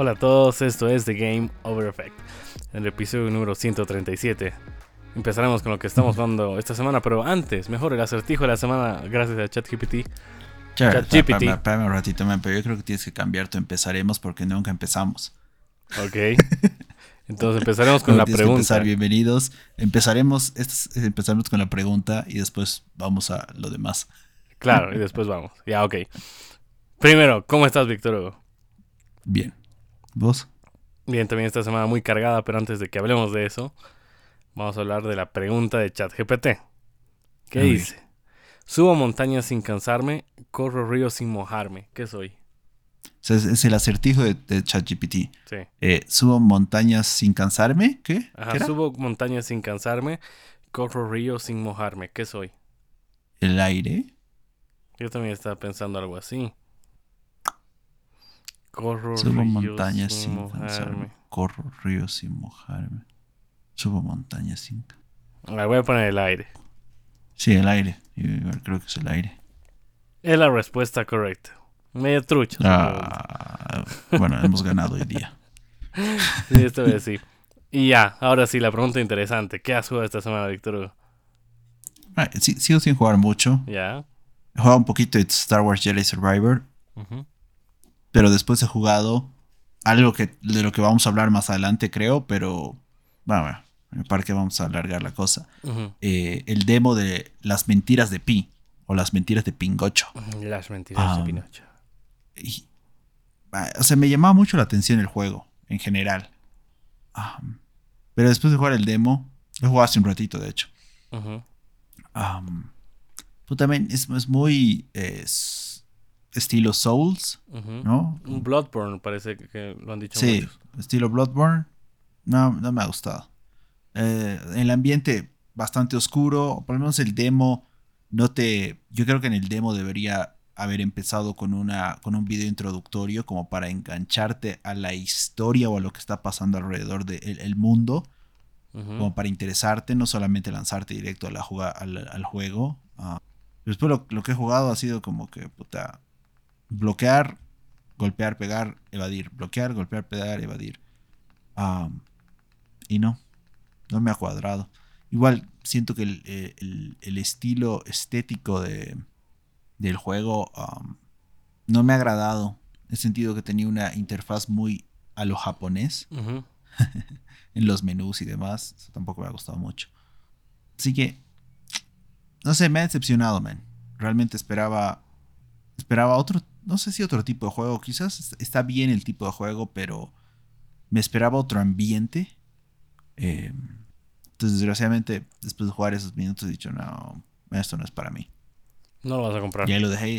Hola a todos, esto es The Game Over Effect, en el episodio número 137. Empezaremos con lo que estamos jugando esta semana, pero antes, mejor el acertijo de la semana, gracias a ChatGPT. ChatGPT. Espérame, un ratito, man, pero yo creo que tienes que cambiar tu empezaremos porque nunca empezamos. Ok. Entonces empezaremos con la pregunta. bienvenidos. Empezaremos, empezaremos con la pregunta y después vamos a lo demás. Claro, y después vamos. Ya, ok. Primero, ¿cómo estás, Víctor Hugo? Bien. ¿Vos? Bien, también esta semana muy cargada, pero antes de que hablemos de eso, vamos a hablar de la pregunta de ChatGPT. ¿Qué dice? Subo montañas sin cansarme, corro ríos sin mojarme. ¿Qué soy? es, el acertijo de, ChatGPT. Sí. Eh, subo montañas sin cansarme. ¿Qué? Ajá, subo montañas sin cansarme, corro ríos sin mojarme. ¿Qué soy? El aire. Yo también estaba pensando algo así. Corro Subo montañas sin, mojarme. Corro ríos sin mojarme. Subo montañas sin. La voy a poner el aire. Sí, el aire. Yo creo que es el aire. Es la respuesta correcta. Medio trucho. Ah, bueno, hemos ganado hoy día. sí, esta vez sí. Y ya, ahora sí, la pregunta interesante. ¿Qué has jugado esta semana, Víctor? Ah, sí, sigo sin jugar mucho. Ya. He jugado un poquito de Star Wars Jedi Survivor pero después he jugado algo que, de lo que vamos a hablar más adelante, creo, pero bueno, me parece que vamos a alargar la cosa. Eh, el demo de Las Mentiras de Pi, o Las Mentiras de Pingocho. Las Mentiras de ah, Pinocho. o sea, me llamaba mucho la atención el juego, en general. pero después de jugar el demo, lo jugué hace un ratito, de hecho. pues también es, es muy estilo Souls, ¿no? Un Bloodborne, parece que lo han dicho. Sí, estilo Bloodborne. No, no me ha gustado. Eh, el ambiente bastante oscuro, por lo menos el demo, no te. Yo creo que en el demo debería haber empezado con, una, con un video introductorio como para engancharte a la historia o a lo que está pasando alrededor del mundo, como para interesarte, no solamente lanzarte directo a la al, juego. Ah, después lo, lo, que he jugado ha sido como que, puta, bloquear, golpear, pegar, evadir. Bloquear, golpear, pegar, evadir. y no, no me ha cuadrado. Igual siento que el, eh, estilo estético de, del juego no me ha agradado. He sentido que tenía una interfaz muy a lo japonés en los menús y demás. Eso tampoco me ha gustado mucho. Así que, no sé, me ha decepcionado, man. Realmente esperaba, esperaba otro no sé si otro tipo de juego, quizás está bien el tipo de juego, pero me esperaba otro ambiente. Em, entonces, desgraciadamente, después de jugar esos minutos, he dicho, no, esto no es para mí. No lo vas a comprar. Y ahí lo dejé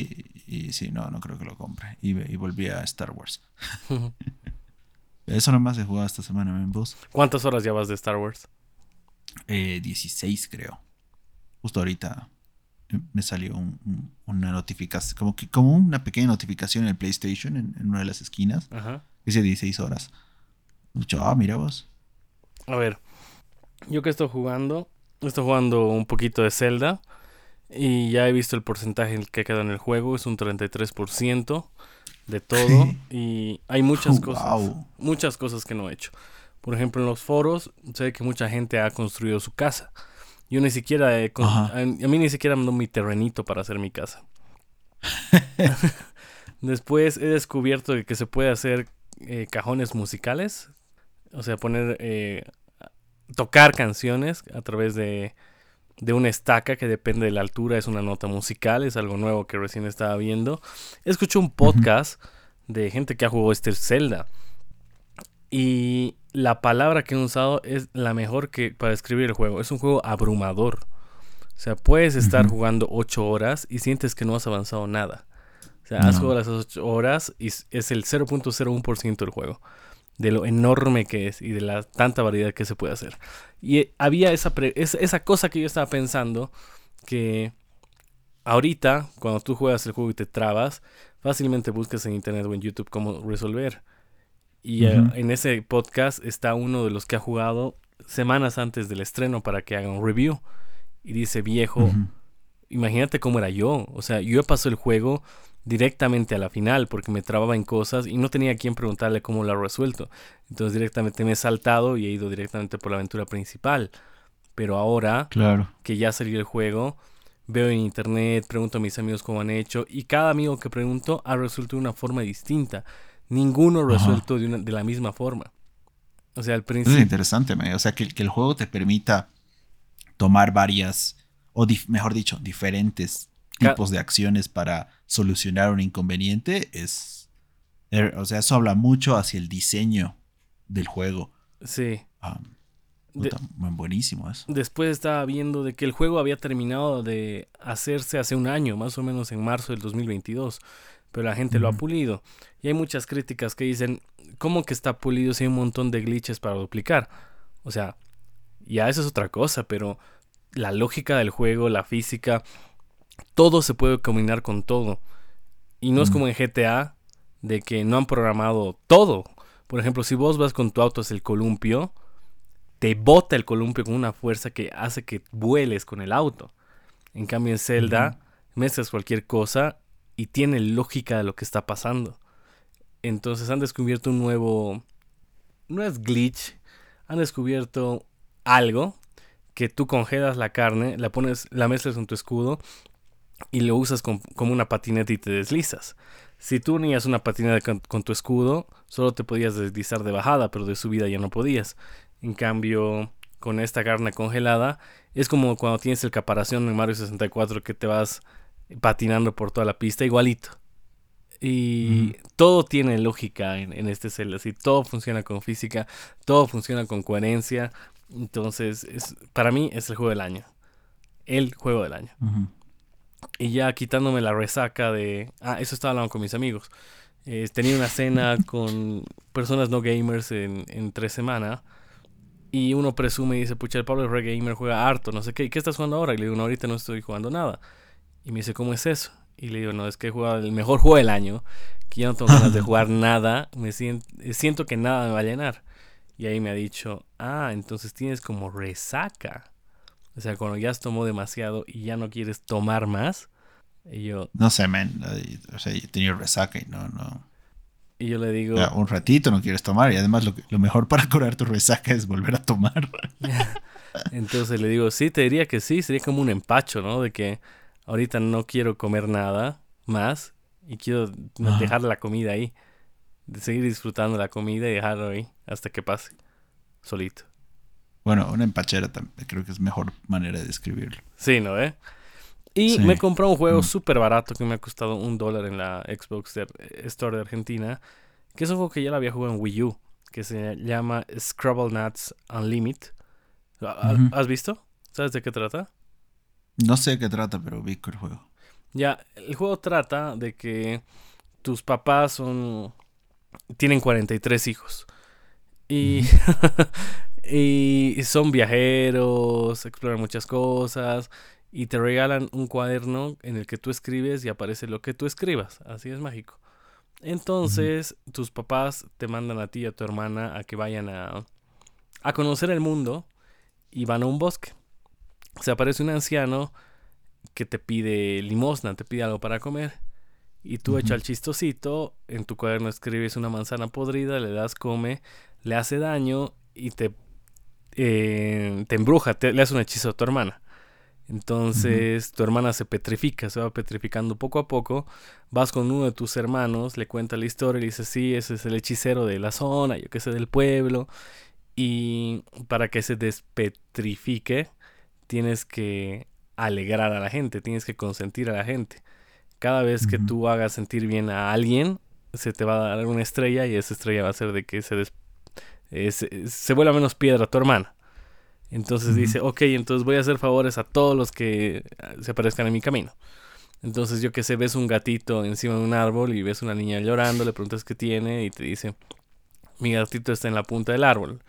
y, sí, no, no creo que lo compre. Y, volví a Star Wars. Eso nomás he jugado esta semana, en vos. ¿Cuántas horas llevas de Star Wars? Eh, 16, creo. Justo ahorita me salió una notificación, como que como una pequeña notificación en el PlayStation, en, una de las esquinas. Ajá. Dice 16 horas. Mucho, ah, mira vos. A ver, yo que estoy jugando, estoy jugando un poquito de Zelda y ya he visto el porcentaje que queda en el juego, es un 33% de todo y hay muchas cosas, muchas cosas que no he hecho. Por ejemplo, en los foros sé que mucha gente ha construido su casa. Yo ni siquiera, he a, mí ni siquiera mandó mi terrenito para hacer mi casa. Después he descubierto que se puede hacer eh, cajones musicales, o sea, poner, eh, tocar canciones a través de, de una estaca que depende de la altura, es una nota musical, es algo nuevo que recién estaba viendo. Escuché un podcast de gente que ha jugado este Zelda. Y la palabra que he usado es la mejor que para escribir el juego. Es un juego abrumador. O sea, puedes estar jugando 8 horas y sientes que no has avanzado nada. O sea, has jugado las 8 horas y es el 0.01% del juego. De lo enorme que es y de la tanta variedad que se puede hacer. Y había esa, esa cosa que yo estaba pensando que ahorita, cuando tú juegas el juego y te trabas, fácilmente buscas en internet o en YouTube cómo resolver. Y eh, en ese podcast está uno de los que ha jugado semanas antes del estreno para que haga un review. Y dice, viejo, imagínate cómo era yo. O sea, yo he pasado el juego directamente a la final porque me trababa en cosas y no tenía a quien preguntarle cómo lo ha resuelto. Entonces directamente me he saltado y he ido directamente por la aventura principal. Pero ahora Claro. que ya salió el juego, veo en internet, pregunto a mis amigos cómo han hecho y cada amigo que pregunto ha resuelto de una forma distinta. Ninguno resuelto de, una- de la misma forma. O sea, al Eso es principio... interesante, me- o sea, que, que el juego te permita tomar varias, o mejor dicho, diferentes Ca- tipos de acciones para solucionar un inconveniente es, er, o sea, eso habla mucho hacia el diseño del juego. Sí. Puta, buen- buenísimo eso. Después estaba viendo de que el juego había terminado de hacerse hace un año, más o menos en marzo del 2022, pero la gente lo ha pulido. Y hay muchas críticas que dicen, ¿cómo que está pulido si hay un montón de glitches para duplicar? O sea, ya eso es otra cosa, pero la lógica del juego, la física, todo se puede combinar con todo. Y no es como en GTA, de que no han programado todo. Por ejemplo, si vos vas con tu auto hacia el columpio, te bota el columpio con una fuerza que hace que vueles con el auto. En cambio, en Zelda, mezclas cualquier cosa y tiene lógica de lo que está pasando. Entonces han descubierto un nuevo. No es glitch. Han descubierto algo que tú congelas la carne, la pones, la mezclas con tu escudo y lo usas como una patineta y te deslizas. Si tú unías una patineta con, con tu escudo, solo te podías deslizar de bajada, pero de subida ya no podías. En cambio, con esta carne congelada, es como cuando tienes el caparazón en Mario 64 que te vas patinando por toda la pista, igualito. Y todo tiene lógica en, en este Zelda, así, todo funciona con física, todo funciona con coherencia. Entonces, es, para mí es el juego del año. El juego del año. Ujú. Y ya quitándome la resaca de... Ah, eso estaba hablando con mis amigos. Eh, tenía una cena con personas no gamers en, en tres semanas. Y uno presume y dice, pucha, el Pablo es re gamer, juega harto, no sé qué. ¿Y qué estás jugando ahora? Y le digo, no, ahorita no estoy jugando nada. Y me dice, ¿cómo es eso? Y le digo, no, es que he jugado el mejor juego del año. Que ya no tengo ganas de jugar nada. Me siento, siento que nada me va a llenar. Y ahí me ha dicho, ah, entonces tienes como resaca. O sea, cuando ya has tomado demasiado y ya no quieres tomar más. Y yo, No sé, man. ay, O sea, yo he tenido resaca y no, no. y yo le digo, un ratito no quieres tomar y además lo, lo mejor para curar tu resaca es volver a tomar. entonces le digo, sí, te diría que sí, sería como un empacho, ¿no? De que ahorita no quiero comer nada más y quiero Ajá. dejar la comida ahí. Seguir disfrutando la comida y dejarlo ahí hasta que pase. Solito. Bueno, una empachera también creo que es mejor manera de describirlo. Sí, ¿no? Eh? Y Sí. me compré un juego Mm. súper barato que me ha costado un dólar en la Xbox de- Store de Argentina. Que es un juego que ya lo había jugado en Wii U. Que se llama Scrabble Nuts Unlimited. ¿Ha- Ujú. ¿Has visto? ¿Sabes de qué trata? No sé de qué trata, pero vi el juego. Ya, el juego trata de que tus papás son. tienen 43 hijos. Y. y son viajeros, exploran muchas cosas. Y te regalan un cuaderno en el que tú escribes y aparece lo que tú escribas. Así es mágico. Entonces, tus papás te mandan a ti y a tu hermana a que vayan a. a conocer el mundo. Y van a un bosque. Se aparece un anciano que te pide limosna, te pide algo para comer. Y tú Ujú. echa el chistosito, en tu cuaderno escribes una manzana podrida, le das come, le hace daño y te, eh, te embruja, te, le hace un hechizo a tu hermana. Entonces tu hermana se petrifica, se va petrificando poco a poco. Vas con uno de tus hermanos, le cuenta la historia y le dices, sí, ese es el hechicero de la zona, yo que sé, del pueblo. Y para que se despetrifique, tienes que alegrar a la gente, tienes que consentir a la gente. Cada vez que tú hagas sentir bien a alguien, se te va a dar una estrella y esa estrella va a hacer de que se, des- eh, se, se vuelva menos piedra a tu hermana. Entonces dice, ok, entonces voy a hacer favores a todos los que ah, se aparezcan en mi camino. Entonces yo que sé, ves un gatito encima de un árbol y ves una niña llorando, le preguntas qué tiene y te dice, mi gatito está en la punta del árbol,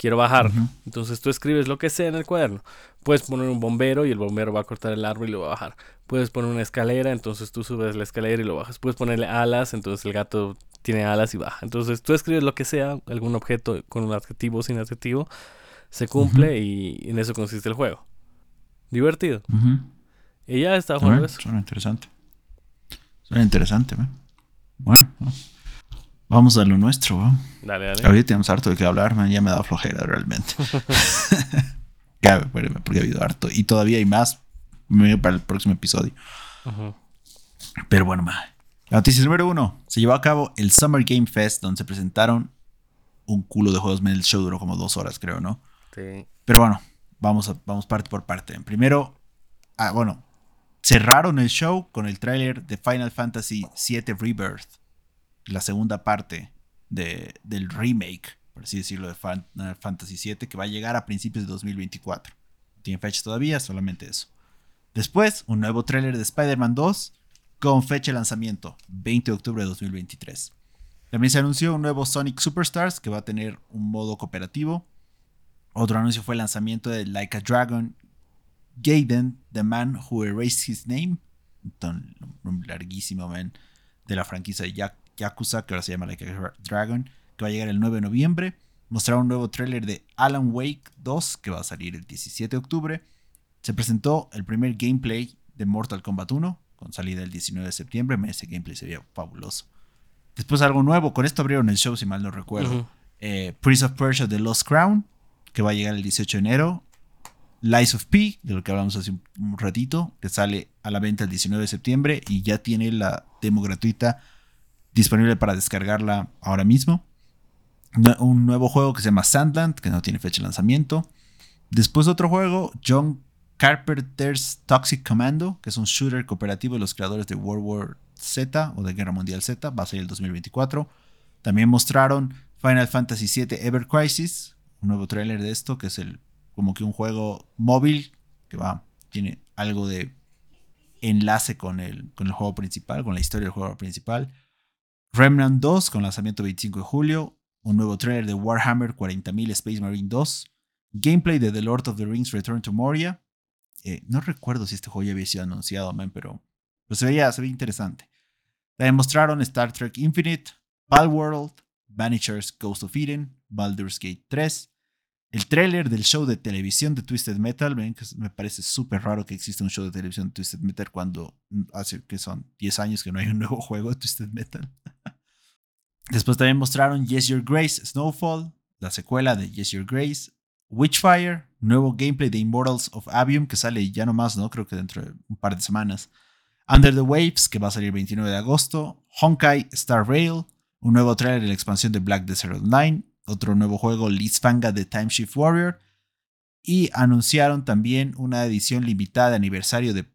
quiero bajar. Entonces tú escribes lo que sea en el cuaderno. Puedes poner un bombero y el bombero va a cortar el árbol y lo va a bajar. Puedes poner una escalera, entonces tú subes la escalera y lo bajas. Puedes ponerle alas, entonces el gato tiene alas y baja. Entonces tú escribes lo que sea, algún objeto con un adjetivo o sin adjetivo, se cumple y en eso consiste el juego. Divertido. Ujú. Y ya está jugando eso. Suena interesante. Suena interesante, ¿eh? Bueno, vamos a lo nuestro, ¿no? Dale, dale. Ahorita tenemos harto de qué hablar, man. Ya me da flojera realmente. porque ha habido harto. Y todavía hay más para el próximo episodio. Pero bueno, man. La noticia número uno. Se llevó a cabo el Summer Game Fest, donde se presentaron un culo de juegos. El show duró como dos horas, creo, ¿no? Sí. Pero bueno, vamos, vamos parte por parte. Primero, ah, bueno, cerraron el show con el tráiler de Final Fantasy VII Rebirth, la segunda parte de, del remake, por así decirlo, de Final Fantasy VII, que va a llegar a principios de 2024. No tiene fecha todavía, solamente eso. Después, un nuevo tráiler de Spider-Man 2 con fecha de lanzamiento, 20 de octubre de 2023. También se anunció un nuevo Sonic Superstars que va a tener un modo cooperativo. Otro anuncio fue el lanzamiento de Like a Dragon Gaiden, The Man Who Erased His Name, un larguísimo, man, de la franquicia de Yakuza, que ahora se llama Like a Dragon, que va a llegar el 9 de noviembre. Mostraron un nuevo tráiler de Alan Wake 2, que va a salir el 17 de octubre. Se presentó el primer gameplay de Mortal Kombat 1, con salida el 19 de septiembre. Ese gameplay sería fabuloso. Después algo nuevo, con esto abrieron el show, si mal no recuerdo. Eh, Prince of Persia The Lost Crown, que va a llegar el 18 de enero. Lies of P, de lo que hablamos hace un ratito, que sale a la venta el 19 de septiembre y ya tiene la demo gratuita disponible para descargarla ahora mismo. Un nuevo juego que se llama Sandland, que no tiene fecha de lanzamiento. Después otro juego, John Carpenter's Toxic Commando, que es un shooter cooperativo de los creadores de World War Z o de Guerra Mundial Z, va a salir el 2024. También mostraron Final Fantasy VII Ever Crisis, un nuevo tráiler de esto, que es el como que un juego móvil que va, tiene algo de enlace con el, con el juego principal, con la historia del juego principal. Remnant 2 con lanzamiento 25 de julio. Un nuevo trailer de Warhammer 40.000 Space Marine 2. Gameplay de The Lord of the Rings Return to Moria. Eh, no recuerdo si este juego ya había sido anunciado, man, pero, se, veía, se veía interesante. También mostraron Star Trek Infinite, Palworld, Vanishers Ghost of Eden, Baldur's Gate 3, el tráiler del show de televisión de Twisted Metal, me parece súper raro que exista un show de televisión de Twisted Metal cuando hace que son 10 años que no hay un nuevo juego de Twisted Metal. Después también mostraron Yes Your Grace Snowfall, la secuela de Yes Your Grace, Witchfire, nuevo gameplay de Immortals of Avium que sale ya nomás, ¿no? Creo que dentro de un par de semanas. Under the Waves, que va a salir el 29 de agosto. Honkai Star Rail, un nuevo trailer de la expansión de Black Desert Online otro nuevo juego, Fanga de Time Shift Warrior. Y anunciaron también una edición limitada de aniversario de,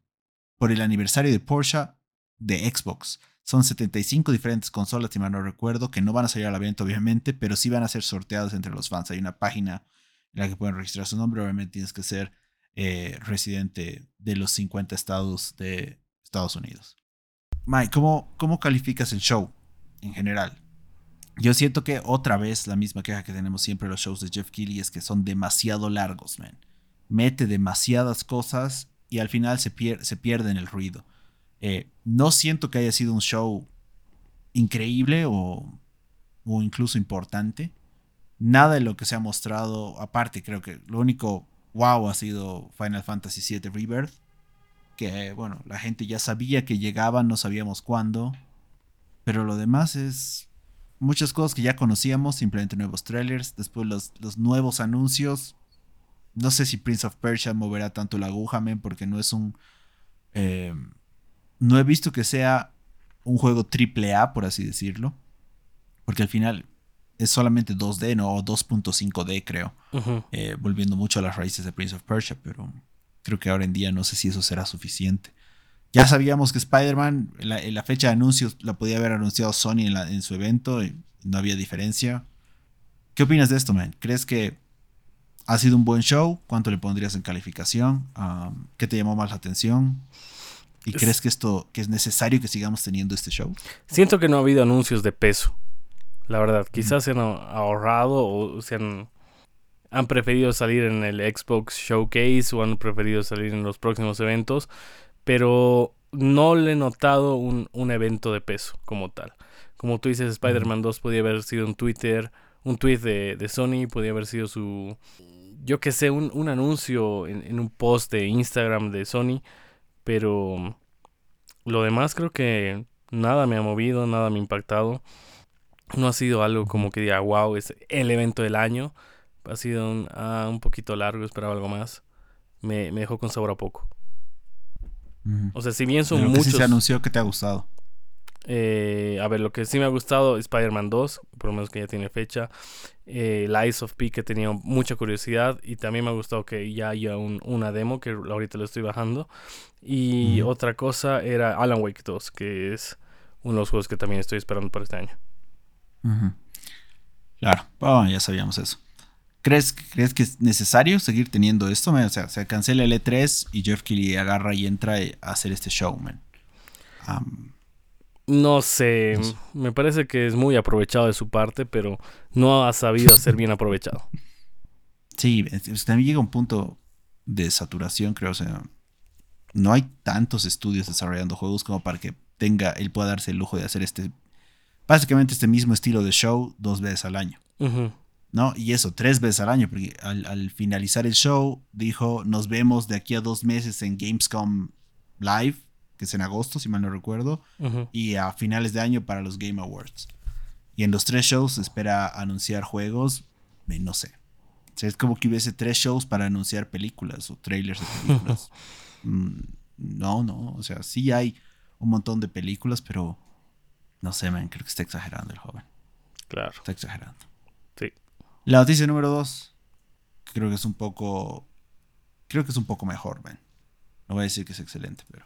por el aniversario de Porsche de Xbox. Son 75 diferentes consolas, si mal no recuerdo, que no van a salir a la venta, obviamente, pero sí van a ser sorteados entre los fans. Hay una página en la que pueden registrar su nombre. Obviamente tienes que ser eh, residente de los 50 estados de Estados Unidos. Mike, ¿cómo, ¿cómo calificas el show en general? Yo siento que otra vez la misma queja que tenemos siempre los shows de Jeff Keighley es que son demasiado largos, man. Mete demasiadas cosas y al final se, se pierde en el ruido. Eh, no siento que haya sido un show increíble o, o incluso importante. Nada de lo que se ha mostrado, aparte creo que lo único wow ha sido Final Fantasy VII Rebirth. Que bueno, la gente ya sabía que llegaban, no sabíamos cuándo. Pero lo demás es muchas cosas que ya conocíamos, simplemente nuevos trailers, después los, los nuevos anuncios. No sé si Prince of Persia moverá tanto la aguja, men, porque no es un... Eh, no he visto que sea un juego triple A, por así decirlo. Porque al final es solamente 2D, ¿no? O 2.5D, creo. Eh, volviendo mucho a las raíces de Prince of Persia, pero creo que ahora en día no sé si eso será suficiente. Ya sabíamos que Spider-Man, la, la, fecha de anuncios la podía haber anunciado Sony en, su evento y no había diferencia. ¿Qué opinas de esto, man? ¿Crees que ha sido un buen show? ¿Cuánto le pondrías en calificación? ¿Qué te llamó más la atención? ¿Y crees que esto que es necesario que sigamos teniendo este show? Siento que no ha habido anuncios de peso. La verdad, quizás se han ahorrado o se han, han preferido salir en el Xbox Showcase o han preferido salir en los próximos eventos pero no le he notado un, evento de peso como tal. Como tú dices, Spider-Man 2 podía haber sido un Twitter, un tweet de, Sony, podía haber sido su, yo que sé, un, anuncio en, un post de Instagram de Sony, Pero lo demás creo que nada me ha movido, nada me ha impactado. No ha sido algo como que diga, wow, es el evento del año. Ha sido un, ah, un poquito largo, esperaba algo más. Me, me dejó con sabor a poco. O sea, si bien son que muchos. sí se anunció que te ha gustado. Eh, a ver, lo que sí me ha gustado, Spider-Man 2, por lo menos que ya tiene fecha. Eh, Lies of P, que tenía mucha curiosidad. Y también me ha gustado que ya haya un- una demo, que ahorita lo estoy bajando. Y otra cosa era Alan Wake 2, que es uno de los juegos que también estoy esperando para este año. Claro, bueno, ya sabíamos eso. ¿Crees, ¿Crees que es necesario seguir teniendo esto? man? O sea, se cancela el E3 y Jeff Keighley agarra y entra a hacer este show, man. No sé, me parece que es muy aprovechado de su parte, pero no ha sabido ser bien aprovechado. sí, también llega un punto de saturación, creo. O sea, no hay tantos estudios desarrollando juegos como para que tenga, él pueda darse el lujo de hacer este, básicamente este mismo estilo de show dos veces al año. Ujú, ¿no? Y eso, tres veces al año, porque al, al finalizar el show dijo, nos vemos de aquí a dos meses en Gamescom Live, que es en agosto, si mal no recuerdo, y a finales de año para los Game Awards. Y en los tres shows espera anunciar juegos, eh, no sé. O sea, es como que hubiese tres shows para anunciar películas o trailers de películas. Mm, no, no, o sea, sí hay un montón de películas, pero no sé, man, creo que está exagerando el joven. Claro, Está exagerando. La noticia número dos, creo que es un poco, creo que es un poco mejor. No voy a decir que es excelente, pero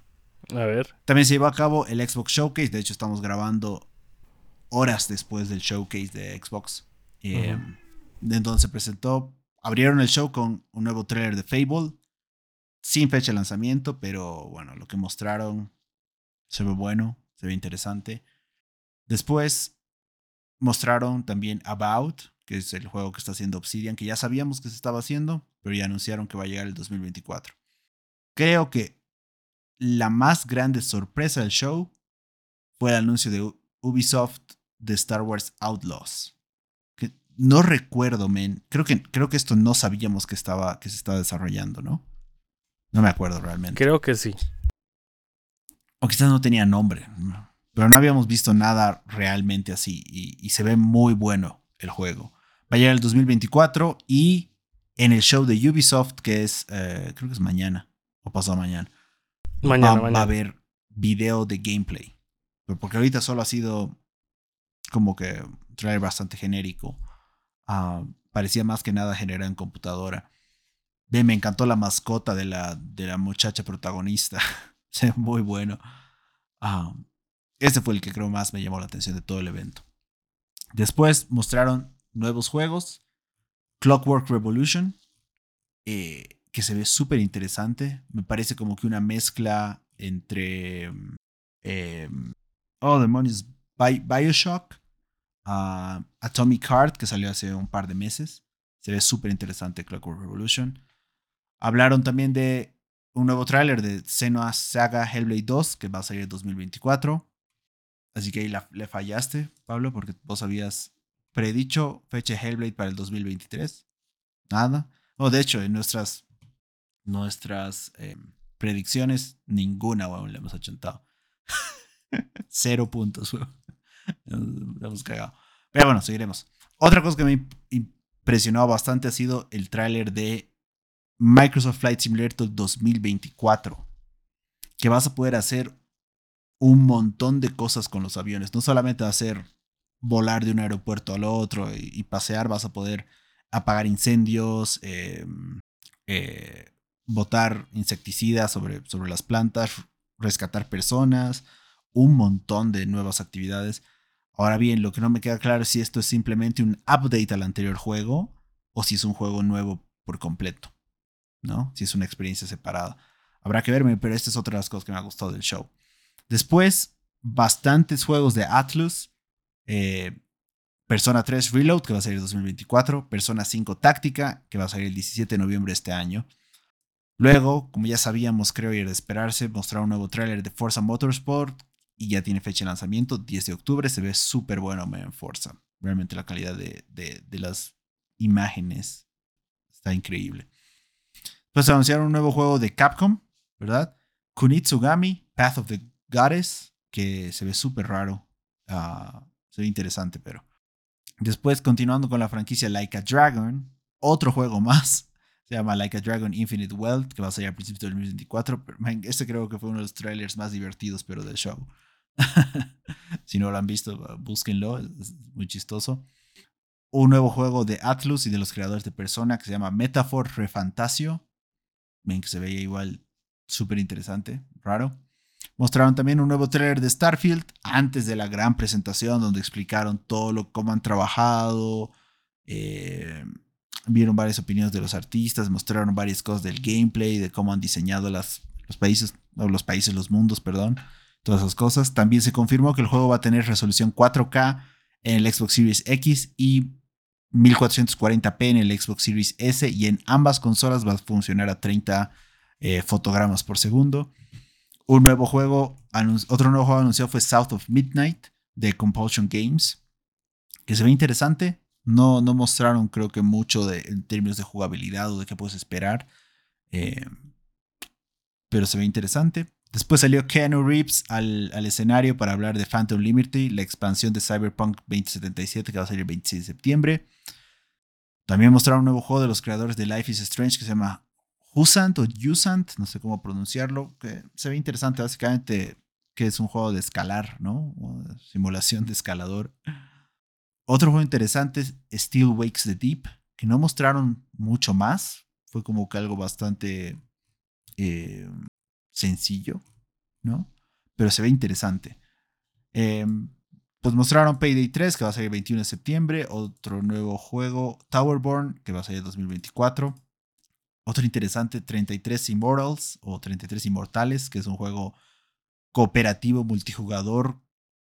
A ver. también se llevó a cabo el Xbox Showcase. De hecho, estamos grabando horas después del showcase de Xbox. Eh, En donde se presentó, abrieron el show con un nuevo trailer de Fable, sin fecha de lanzamiento, pero bueno, lo que mostraron se ve bueno, se ve interesante. Después mostraron también About, que es el juego que está haciendo Obsidian, que ya sabíamos que se estaba haciendo, pero ya anunciaron que va a llegar el 2024. Creo que la más grande sorpresa del show fue el anuncio de Ubisoft de Star Wars Outlaws. Que no recuerdo, men. Creo que, creo que esto no sabíamos que, estaba, que se estaba desarrollando, ¿no? No me acuerdo realmente. Creo que sí. O quizás no tenía nombre. Pero no habíamos visto nada realmente así. Y, y se ve muy bueno el juego. Va a llegar el 2024 y en el show de Ubisoft, que es, eh, creo que es mañana o pasado mañana, Mañana, va, va mañana. a haber video de gameplay. Pero porque ahorita solo ha sido como que trailer bastante genérico. Ah, parecía más que nada generado en computadora. Ve, me encantó la mascota de la, de la muchacha protagonista. Muy bueno. Ah, este fue el que creo más me llamó la atención de todo el evento. Después mostraron nuevos juegos. Clockwork Revolution. eh, que se ve súper interesante. Me parece como que una mezcla entre. eh, oh, demonios. Bi- Bioshock. ah, Atomic Heart, que salió hace un par de meses. Se ve súper interesante Clockwork Revolution. Hablaron también de un nuevo tráiler de Senua Saga Hellblade 2, que va a salir en 2024. Así que ahí le fallaste, Pablo, porque vos habías predicho fecha de Hellblade para el 2023. Nada. No, de hecho, en nuestras, nuestras eh, predicciones, ninguna, weón, le hemos achantado. Cero puntos, weón. Nos hemos cagado. Pero bueno, seguiremos. Otra cosa que me impresionó bastante ha sido el tráiler de Microsoft Flight Simulator 2024. Que vas a poder hacer un montón de cosas con los aviones. No solamente hacer volar de un aeropuerto al otro y, pasear, vas a poder apagar incendios, eh, eh, botar insecticidas sobre, sobre las plantas, rescatar personas, un montón de nuevas actividades. Ahora bien, lo que no me queda claro es si esto es simplemente un update al anterior juego o si es un juego nuevo por completo, ¿no? Si es una experiencia separada. Habrá que verme, pero esta es otra de las cosas que me ha gustado del show. Después, bastantes juegos de Atlus. Eh, Persona 3 Reload, que va a salir en 2024. Persona 5 Táctica, que va a salir el 17 de noviembre de este año. Luego, como ya sabíamos, creo y era de esperarse, mostraron un nuevo tráiler de Forza Motorsport y ya tiene fecha de lanzamiento, 10 de octubre. Se ve súper bueno en Forza. Realmente la calidad de, las imágenes está increíble. Pues anunciaron un nuevo juego de Capcom, ¿verdad? Kunitsugami, Path of the Goddess, que se ve súper raro. Ah, interesante, pero. Después, continuando con la franquicia Like a Dragon, otro juego más. Se llama Like a Dragon Infinite Wealth, que va a salir a principios del 2024. este creo que fue uno de los trailers más divertidos, pero del show. si no lo han visto, búsquenlo, es muy chistoso. Un nuevo juego de Atlus y de los creadores de Persona que se llama Metaphor Refantasio. Ven que se veía igual súper interesante, raro. Mostraron también un nuevo trailer de Starfield antes de la gran presentación donde explicaron todo lo cómo han trabajado. Eh, vieron varias opiniones de los artistas, mostraron varias cosas del gameplay, de cómo han diseñado las, los países, los países, los mundos, perdón, todas esas cosas. También se confirmó que el juego va a tener resolución 4K en el Xbox Series X y 1440p en el Xbox Series S y en ambas consolas va a funcionar a 30 eh, fotogramas por segundo. Un nuevo juego, otro nuevo juego anunciado fue South of Midnight de Compulsion Games, que se ve interesante. No, no mostraron, creo que, mucho en términos de jugabilidad o de qué puedes esperar. Eh, pero se ve interesante. Después salió Keanu Reeves al, al, escenario para hablar de Phantom Liberty, la expansión de Cyberpunk 2077 que va a salir el 26 de septiembre. También mostraron un nuevo juego de los creadores de Life is Strange que se llama Husant o Usant, no sé cómo pronunciarlo, que se ve interesante, básicamente que es un juego de escalar, ¿no? simulación de escalador. Otro juego interesante es Steel Wakes the Deep, que no mostraron mucho más, fue como que algo bastante eh, sencillo, ¿no? Pero se ve interesante. Em, pues mostraron Payday 3, que va a salir el 21 de septiembre, otro nuevo juego, Towerborn, que va a salir en 2024. Otro interesante, 33 Immortals o 33 Inmortales, que es un juego cooperativo multijugador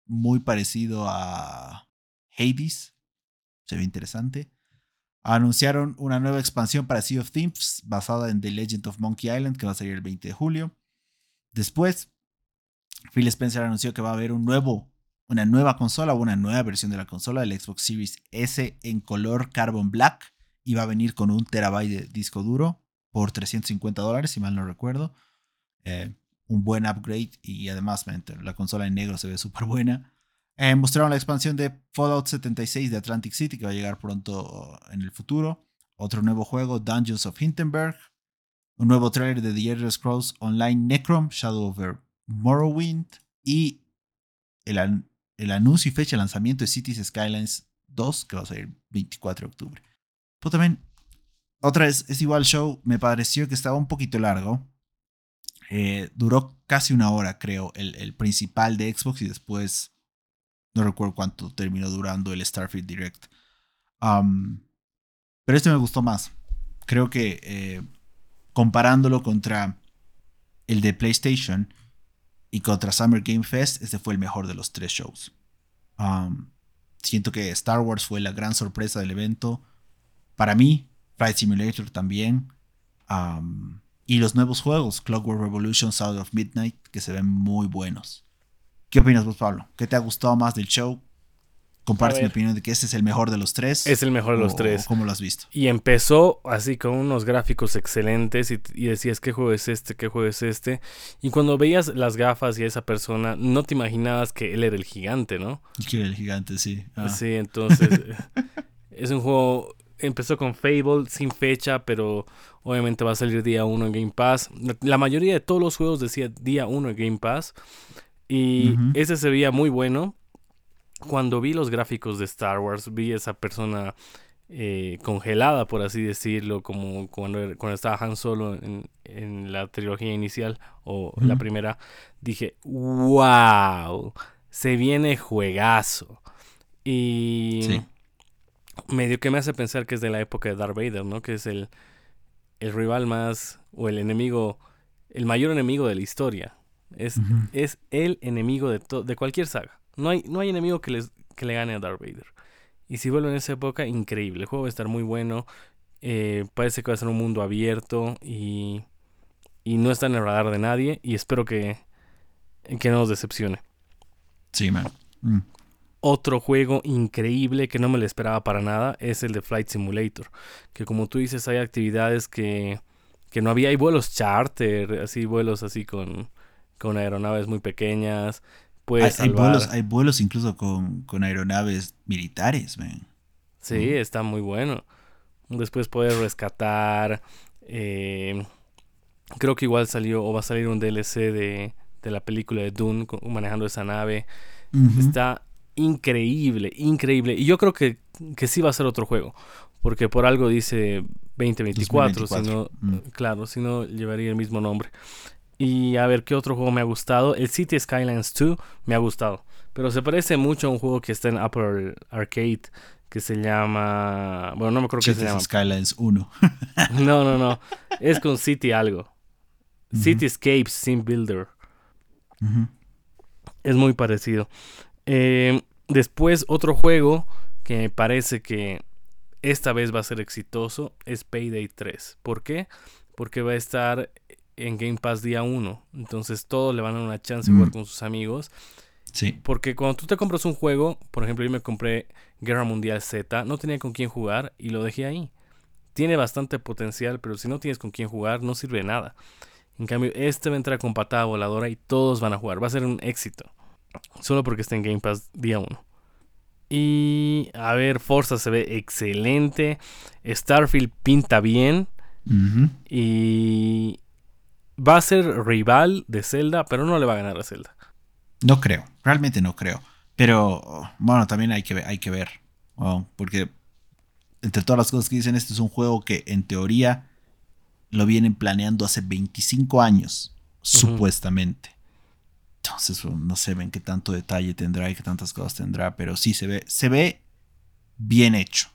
muy parecido a Hades. Se ve interesante. Anunciaron una nueva expansión para Sea of Thieves basada en The Legend of Monkey Island que va a salir el 20 de julio. Después, Phil Spencer anunció que va a haber un nuevo, una nueva consola o una nueva versión de la consola del Xbox Series S en color Carbon Black y va a venir con un terabyte de disco duro por 350 dólares, si mal no recuerdo. Eh, un buen upgrade y además la consola en negro se ve súper buena. Eh, mostraron la expansión de Fallout 76 de Atlantic City que va a llegar pronto en el futuro. Otro nuevo juego, Dungeons of Hindenburg. Un nuevo trailer de The Elder Scrolls Online Necrom, Shadow over Morrowind. Y el, el anuncio y fecha de lanzamiento de Cities Skylines 2 que va a salir el 24 de octubre. Pues también otra vez, es igual show, me pareció que estaba un poquito largo. Eh, duró casi una hora, creo, el, principal de Xbox y después no recuerdo cuánto terminó durando el Starfield Direct. pero este me gustó más. Creo que eh, comparándolo contra el de PlayStation y contra Summer Game Fest, este fue el mejor de los tres shows. siento que Star Wars fue la gran sorpresa del evento. Para mí, Flight Simulator también. y los nuevos juegos, Clockwork Revolution, Sound of Midnight, que se ven muy buenos. ¿Qué opinas vos, Pablo? ¿Qué te ha gustado más del show? Compartes mi opinión de que este es el mejor de los tres. Es el mejor de los tres. ¿Cómo lo has visto? Y empezó así con unos gráficos excelentes y, decías, ¿qué juego es este? ¿Qué juego es este? Y cuando veías las gafas y a esa persona, no te imaginabas que él era el gigante, ¿no? Que era el gigante, sí. Ah. Sí, entonces es un juego empezó con Fable sin fecha, pero obviamente va a salir día 1 en Game Pass. La mayoría de todos los juegos decía día 1 en Game Pass. Y ese se veía muy bueno. Cuando vi los gráficos de Star Wars, vi esa persona eh, congelada, por así decirlo, como cuando, cuando estaba Han Solo en, la trilogía inicial o la primera. Dije, wow, se viene juegazo. Y medio que me hace pensar que es de la época de Darth Vader, ¿no? Que es el, el rival más, o el enemigo, el mayor enemigo de la historia. Es, es el enemigo de, de cualquier saga. No hay, no hay enemigo que, les, que le gane a Darth Vader. Y si vuelve en esa época, increíble. El juego va a estar muy bueno. Eh, parece que va a ser un mundo abierto y, y no está en el radar de nadie. Y espero que, que no nos decepcione. Sí, man. Mm. Otro juego increíble que no me lo esperaba para nada es el de Flight Simulator. Que como tú dices, hay actividades que, que no había. Hay vuelos charter, así vuelos así con, con aeronaves muy pequeñas. Hay, vuelos, hay vuelos incluso con, con aeronaves militares, man. Sí, está muy bueno. Después puedes rescatar. eh, creo que igual salió o va a salir un DLC de, de la película de Dune con- manejando esa nave. Está increíble, increíble. Y yo creo que, que sí va a ser otro juego. Porque por algo dice 2024. Si no, 2024, mm. Claro, si no llevaría el mismo nombre. Y a ver qué otro juego me ha gustado. El City Skylines 2 me ha gustado. Pero se parece mucho a un juego que está en Apple Arcade. Que se llama. Bueno, no me acuerdo qué se llama. Skylines 1. No, no, no. Es con City algo. Cityscapes Sim Builder. Es muy parecido. Eh, después, otro juego que me parece que esta vez va a ser exitoso es Payday 3. ¿Por qué? Porque va a estar en Game Pass día 1. Entonces todos le van a dar una chance de jugar Mm. con sus amigos. Sí. Porque cuando tú te compras un juego, por ejemplo, yo me compré Guerra Mundial Z, no tenía con quién jugar y lo dejé ahí. Tiene bastante potencial, pero si no tienes con quién jugar, no sirve de nada. En cambio, este va a entrar con patada voladora y todos van a jugar. Va a ser un éxito. Solo porque está en Game Pass día 1. Y a ver, Forza se ve excelente. Starfield pinta bien. Y va a ser rival de Zelda, pero no le va a ganar a Zelda. No creo, realmente no creo. Pero bueno, también hay que ver, hay que ver. porque entre todas las cosas que dicen, este es un juego que en teoría lo vienen planeando hace 25 años, supuestamente. Entonces, bueno, no sé ven qué tanto detalle tendrá y qué tantas cosas tendrá, pero sí se ve, se ve bien hecho.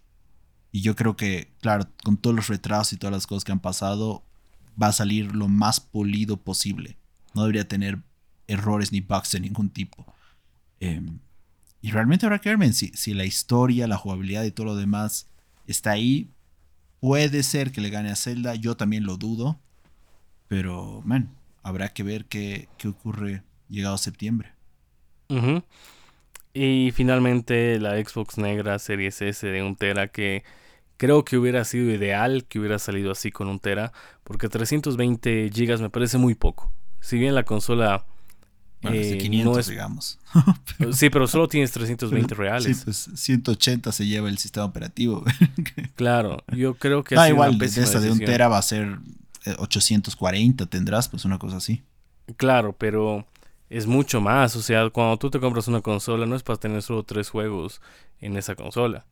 Y yo creo que, claro, con todos los retrasos y todas las cosas que han pasado, va a salir lo más polido posible. No debería tener errores ni bugs de ningún tipo. Eh, y realmente habrá que ver si, si la historia, la jugabilidad y todo lo demás está ahí. Puede ser que le gane a Zelda, yo también lo dudo. Pero, man, habrá que ver qué, qué ocurre llegado septiembre. Y finalmente la Xbox negra Series S de un tera que creo que hubiera sido ideal que hubiera salido así con un tera porque 320 gigas me parece muy poco. Si bien la consola Bueno, desde eh, 500, no es digamos. sí, pero solo tienes 320 reales. Sí, pues 180 se lleva el sistema operativo. Claro, yo creo que ah, igual, de esta de un tera va a ser eh, 840, tendrás, pues una cosa así. Claro, pero es mucho más. O sea, cuando tú te compras una consola, no es para tener solo tres juegos en esa consola.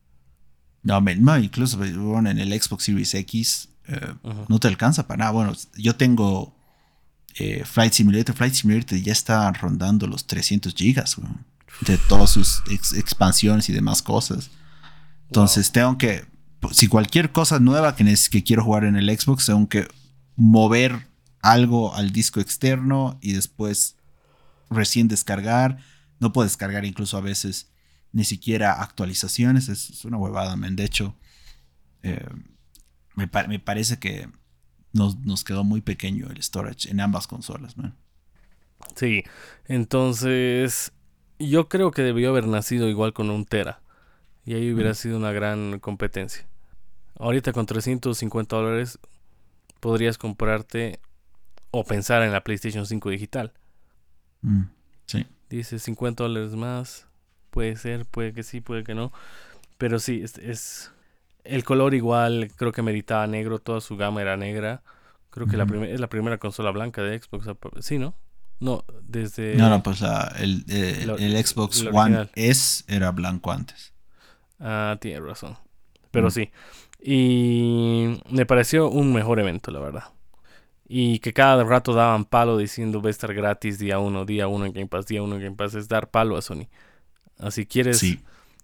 No, no, incluso bueno, en el Xbox Series X eh, no te alcanza para nada. Bueno, yo tengo eh, Flight Simulator. Flight Simulator ya está rondando los 300 gigas, de todas sus ex- expansiones y demás cosas. Entonces tengo que, si cualquier cosa nueva que, que quiero jugar en el Xbox, tengo que mover algo al disco externo y después recién descargar. No puedo descargar incluso a veces ni siquiera actualizaciones. Es, es una huevada, man. De hecho, eh, me, pa- me parece que nos, nos quedó muy pequeño el storage en ambas consolas, man. Sí, entonces yo creo que debió haber nacido igual con un Tera. Y ahí hubiera sido una gran competencia. Ahorita con 350 dólares podrías comprarte o pensar en la PlayStation 5 digital. Mm, sí. Dice 50 dólares más. Puede ser, puede que sí, puede que no. Pero sí, es, es- el color igual, creo que meritaba negro, toda su gama era negra. Creo que la Ujú. primer- es la primera consola blanca de Xbox. Sí, ¿no? No, desde... no, no, pues la- el, eh, el Xbox One. S era blanco antes. Ah, tiene razón. Pero Mm. sí. Y me pareció un mejor evento, la verdad. Y que cada rato daban palo diciendo va a estar gratis día uno, día uno en Game Pass, día uno en Game Pass. Es dar palo a Sony. Así quieres, Sí.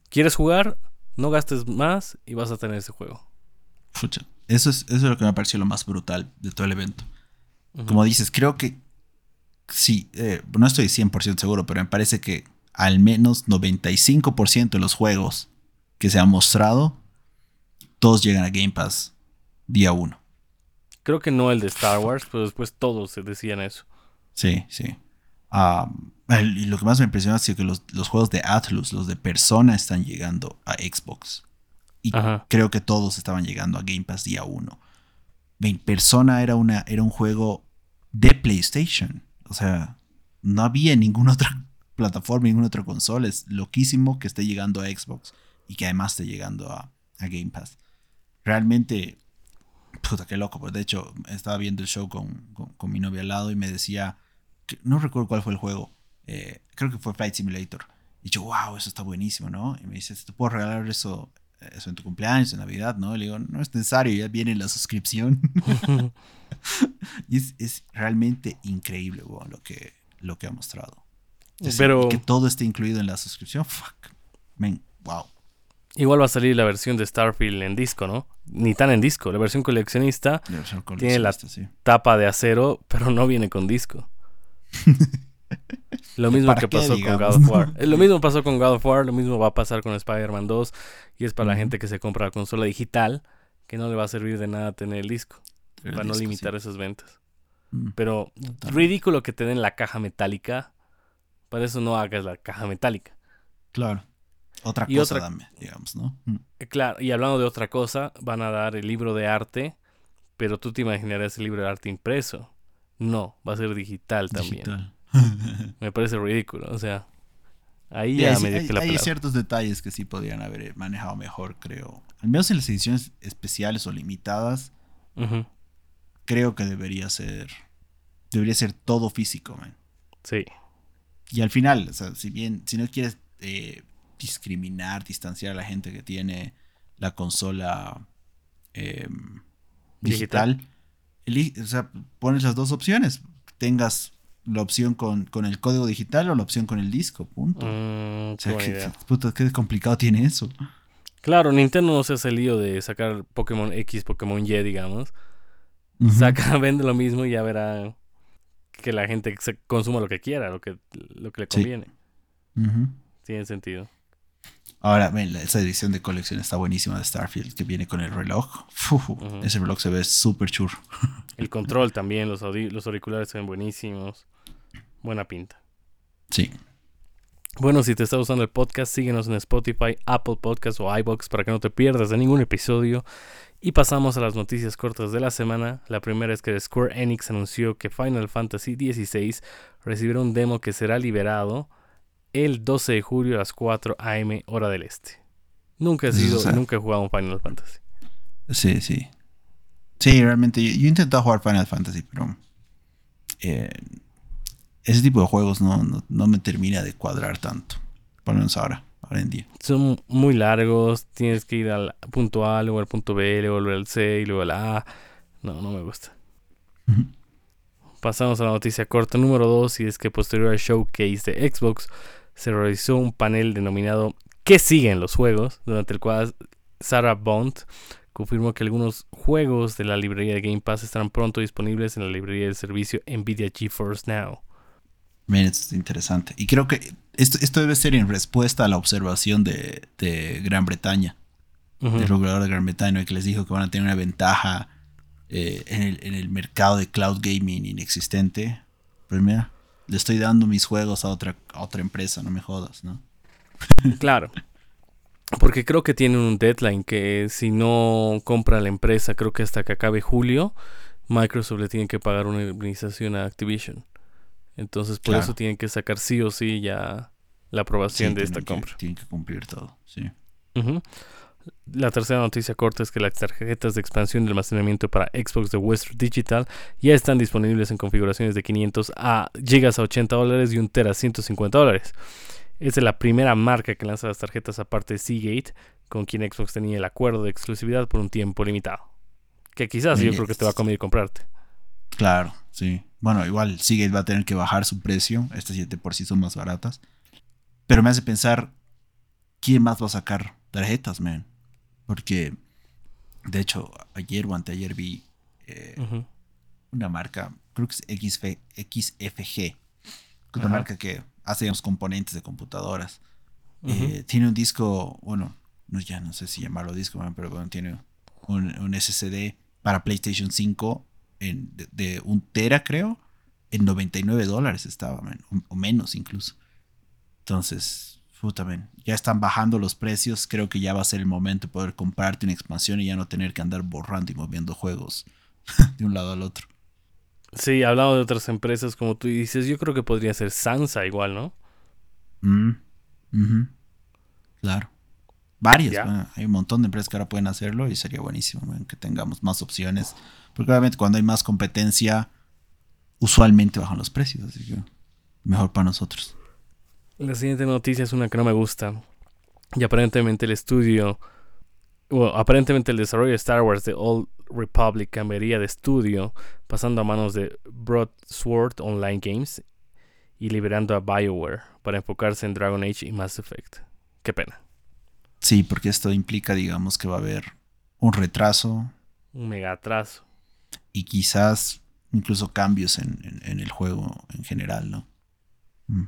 quieres jugar, no gastes más y vas a tener ese juego. Pucha, Eso es, eso es lo que me pareció lo más brutal de todo el evento. Como dices, creo que sí, eh, no estoy 100% seguro, pero me parece que al menos 95% de los juegos que se han mostrado, todos llegan a Game Pass día 1. Creo que no el de Star Wars, pero después todos se decían eso. Sí, sí. El- y lo que más me impresionó ha sido que los, los juegos de Atlus, los de Persona, están llegando a Xbox. Y Ajá. creo que todos estaban llegando a Game Pass día 1. Persona era, una, era un juego de PlayStation. O sea, no había ninguna otra plataforma, ninguna otra consola. Es loquísimo que esté llegando a Xbox y que además esté llegando a, a Game Pass. Realmente, puta, qué loco. Pues de hecho, estaba viendo el show con, con, mi novia al lado y me decía, que, no recuerdo cuál fue el juego, eh, creo que fue Flight Simulator. Y yo, wow, eso está buenísimo, ¿no? Y me dice, ¿te puedo regalar eso, eso en tu cumpleaños, en Navidad? ¿no? Y le digo, no es necesario, ya viene la suscripción. y es, es, realmente increíble lo, que, lo que ha mostrado. Pero, que todo esté incluido en la suscripción, fuck, man, wow. Igual va a salir la versión de Starfield en disco, ¿no? Ni tan en disco. La versión coleccionista, tiene la tapa de acero, pero no viene con disco. lo mismo que pasó con God of War. Lo mismo pasó con God of War, lo mismo va a pasar con Spider-Man 2. Y es para la gente que se compra la consola digital, que no le va a servir de nada tener el disco. para no limitar esas ventas. Mm. Pero ridículo que te den la caja metálica. Para eso no hagas la caja metálica. Claro. Otra cosa digamos, ¿no? Mm. Eh, claro, y hablando de otra cosa, van a dar el libro de arte, pero tú te imaginarás el libro de arte impreso. No, va a ser digital también. me parece ridículo, o sea, ahí ya me hay, hay ciertos detalles que sí podrían haber manejado mejor, creo. Al menos en las ediciones especiales o limitadas, creo que debería ser debería ser todo físico, man. Sí. Y al final, o sea, si bien si no quieres eh, discriminar, distanciar a la gente que tiene la consola em, digital. o sea, pones las dos opciones. Tengas la opción con, con, el código digital o la opción con el disco, punto. Mm, qué, complicado tiene eso. Claro, Nintendo no se hace el lío de sacar Pokémon X, Pokémon Y, digamos. Saca, vende lo mismo y ya verá que la gente consuma lo que quiera, lo que, lo que le conviene. Tiene sentido. Ahora, ven, esa edición de colección está buenísima de Starfield, que viene con el reloj. Ese reloj se ve súper churro. El control también, los, los auriculares se ven buenísimos. Buena pinta. Sí. Bueno, si te está gustando el podcast, síguenos en Spotify, Apple Podcasts o iBox para que no te pierdas de ningún episodio. Y pasamos a las noticias cortas de la semana. La primera es que Square Enix anunció que Final Fantasy XVI recibirá un demo que será liberado el 12 de julio a las 4 a.m. hora del este. Nunca he sido, nunca he jugado un Final Fantasy. Sí, sí. Sí, realmente yo, he intentado jugar Final Fantasy, pero eh, ese tipo de juegos no, me termina de cuadrar tanto. Por lo menos ahora, ahora en día. Son muy largos, tienes que ir al punto A, luego al punto B, luego al C y luego al A. No, no me gusta. Pasamos a la noticia corta número 2 y es que posterior al showcase de Xbox se realizó un panel denominado ¿Qué siguen los juegos? durante el cual Sarah Bond confirmó que algunos juegos de la librería de Game Pass estarán pronto disponibles en la librería del servicio Nvidia GeForce Now. Bien, esto es interesante. Y creo que esto, debe ser en respuesta a la observación de, Gran Bretaña, del regulador de Gran Bretaña, que les dijo que van a tener una ventaja eh, en, el, en, el, mercado de cloud gaming inexistente. Pero mira, le estoy dando mis juegos a otra, otra empresa, no me jodas, ¿no? claro. Porque creo que tiene un deadline que si no compra la empresa, creo que hasta que acabe julio, Microsoft le tiene que pagar una indemnización a Activision. Entonces por eso tienen que sacar sí o sí ya la aprobación de esta compra. Tienen que cumplir todo, sí. La tercera noticia corta es que las tarjetas de expansión de almacenamiento para Xbox de Western Digital ya están disponibles en configuraciones de 500 a gigas a 80 dólares y un tera a 150 dólares. Es la primera marca que lanza las tarjetas aparte de Seagate, con quien Xbox tenía el acuerdo de exclusividad por un tiempo limitado. Que quizás yo creo que te va a convenir comprarte. Claro, sí. Bueno, igual Seagate va a tener que bajar su precio. Estas 7 por sí son más baratas. Pero me hace pensar, ¿quién más va a sacar tarjetas, man? Porque, de hecho, ayer o anteayer vi eh, una marca, creo que es XFG, una marca que hace los componentes de computadoras. Eh, tiene un disco, bueno, no, ya no sé si llamarlo disco, pero bueno, tiene un, SSD para PlayStation 5 en, de, un tera, creo, en 99 dólares estaba, o menos incluso. Entonces, ya están bajando los precios. Creo que ya va a ser el momento de poder comprarte una expansión y ya no tener que andar borrando y moviendo juegos de un lado al otro. Sí, hablando de otras empresas, como tú dices, yo creo que podría ser Sansa igual, ¿no? Mm. Claro. Varias. bueno, hay un montón de empresas que ahora pueden hacerlo y sería buenísimo man, que tengamos más opciones. Porque obviamente cuando hay más competencia, usualmente bajan los precios. Así que mejor para nosotros. La siguiente noticia es una que no me gusta. Y aparentemente el estudio, o aparentemente el desarrollo de Star Wars de Old Republic cambiaría de estudio, pasando a manos de Broadsword Online Games y liberando a BioWare para enfocarse en Dragon Age y Mass Effect. Qué pena. Sí, porque esto implica, digamos, que va a haber un retraso Un mega atraso. y quizás incluso cambios en, en- en el juego en general, ¿no? Mm.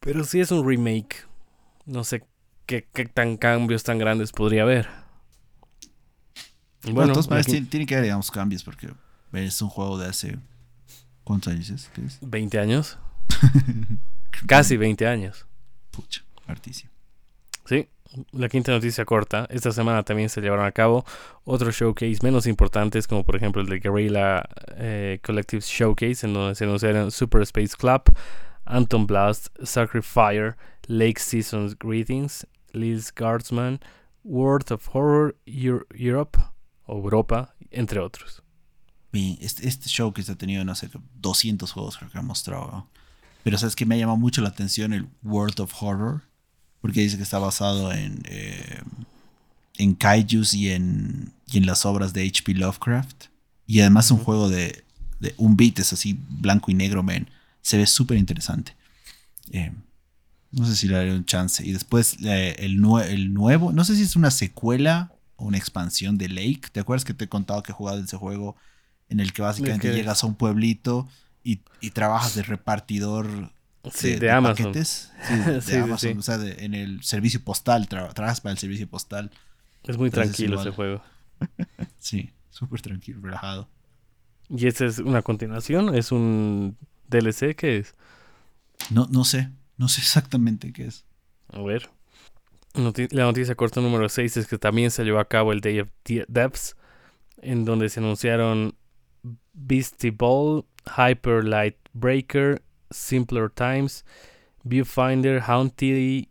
Pero si es un remake, no sé qué, qué tan cambios tan grandes podría haber. Bueno, la maneras quin- tiene, tiene que haber, digamos, cambios porque es un juego de hace... ¿Cuántos años es? ¿Qué es? 20 años. Casi 20 años. Pucha, hartísimo. Sí, la quinta noticia corta. Esta semana también se llevaron a cabo otros showcase menos importantes, como por ejemplo el de Guerrilla eh, Collective Showcase, en donde se anunciaron Super Space Club, Anton Blast, Sacrifier, Lake Seasons Greetings, Lil's Guardsman, World of Horror Eur- Europe, o Europa, entre otros. Este, este show que se ha tenido, no sé, 200 juegos creo que ha mostrado. ¿no? Pero sabes que me ha llamado mucho la atención el World of Horror, porque dice que está basado en, eh, en kaijus y en, y en las obras de H.P. Lovecraft. Y además un juego de, de un beat, es así blanco y negro, man. Se ve súper interesante. Eh, no sé si le daré un chance. Y después eh, el, nue- el nuevo, no sé si es una secuela o una expansión de Lake. ¿Te acuerdas que te he contado que he jugado ese juego en el que básicamente llegas a un pueblito y, y trabajas de repartidor Sí, de, Amazon. paquetes? Sí, de Sí, Amazon, o sea, de- en el servicio postal, tra- trabajas para el servicio postal. Es muy Entonces, tranquilo igual. ese juego. Sí, súper tranquilo, relajado. ¿Y esta es una continuación? ¿Es un DLC? ¿Qué es? No, no sé, no sé exactamente qué es. A ver. Noti- la noticia corta número 6 es que también se llevó a cabo el Day of De- Devs, en donde se anunciaron Beastie Ball, Hyper Light Breaker, Simpler Times, Viewfinder, Haunted,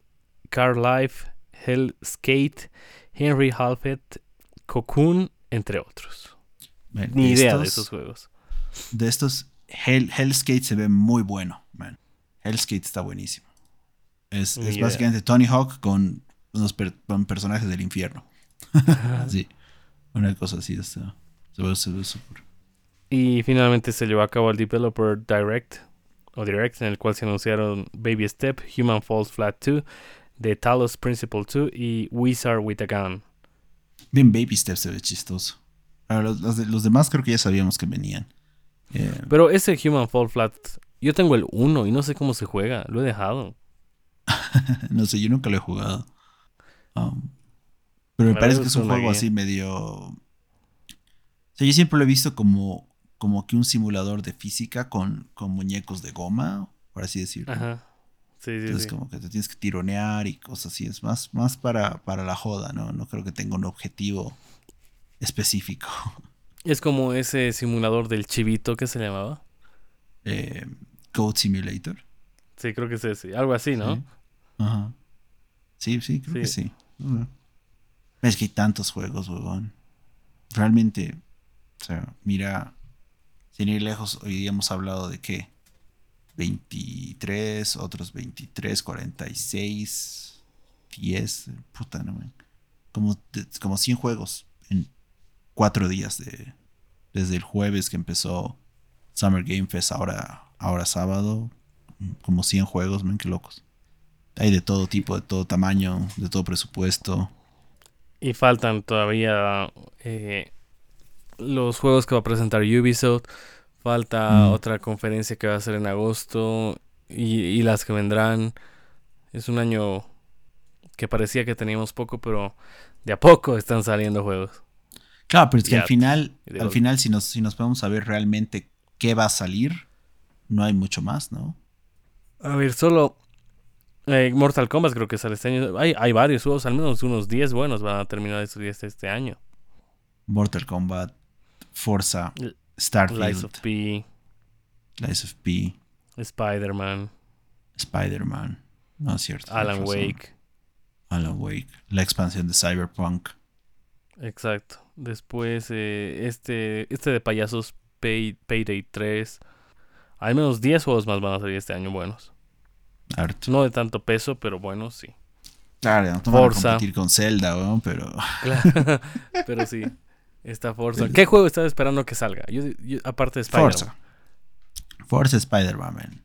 Car Life, Hell Skate, Henry Halfett, Cocoon, entre otros. Man, Ni idea de estos- esos juegos. De estos, Hell, Hellskate se ve muy bueno, man. Hellskate está buenísimo. Es, básicamente Tony Hawk con unos per- con personajes del infierno. sí, una cosa así. Está, se ve se ve. Y finalmente se llevó a cabo el Developer Direct, o Direct, en el cual se anunciaron Baby Step, Human Falls Flat 2, The Talos Principle 2 y Wizard with a Gun. Bien, Baby Steps se ve chistoso. Ahora, los, los de- los demás creo que ya sabíamos que venían. Pero ese Human Fall Flat, yo tengo el 1 y no sé cómo se juega, lo he dejado. no sé, yo nunca lo he jugado. Um, pero me parece que es un juego guía. así medio. O sea, yo siempre lo he visto como, como que un simulador de física con, con muñecos de goma, por así decirlo. Ajá. Sí, sí, Entonces, sí. como que te tienes que tironear y cosas así. Es más, más para, para la joda, ¿no? No creo que tenga un objetivo específico. Es como ese simulador del chivito que se llamaba. Eh, Code Simulator. Sí, creo que es ese. Algo así, ¿no? Sí. Ajá. Sí, sí, creo que Sí. Es que hay tantos juegos, huevón. Realmente, o sea, mira, sin ir lejos, hoy día hemos hablado de qué? 23, otros 23, 46, 10, puta, no, man. Como, como 100 juegos cuatro días de, desde el jueves que empezó Summer Game Fest, ahora, ahora sábado, como 100 juegos, man, qué locos. Hay de todo tipo, de todo tamaño, de todo presupuesto. Y faltan todavía eh, los juegos que va a presentar Ubisoft. Falta Mm. otra conferencia que va a ser en agosto. Y, y las que vendrán. Es un año que parecía que teníamos poco, pero de a poco están saliendo juegos. Claro, pero es que al final, al golpe. final si nos, si nos podemos saber realmente qué va a salir, no hay mucho más, ¿no? A ver, solo eh, Mortal Kombat creo que sale este año. Hay, hay varios juegos, al menos unos 10 buenos van a terminar estos 10 este año. Mortal Kombat, Forza, L- Lies Starfield, of P. Lies of P, Spider-Man, Spider-Man. No es cierto. Alan. Wake. Alan Wake. La expansión de Cyberpunk. Exacto. Después, eh, este, este de payasos, Pay- Payday 3. Al menos 10 juegos más van a salir este año buenos. Harto. No de tanto peso, pero buenos sí. Claro, no Forza. competir con Zelda, weón, pero. Claro. pero sí. Está Forza. ¿Qué juego estás esperando que salga? Yo, yo- aparte de Spider-Man. Forza. Forza Spider-Man, man.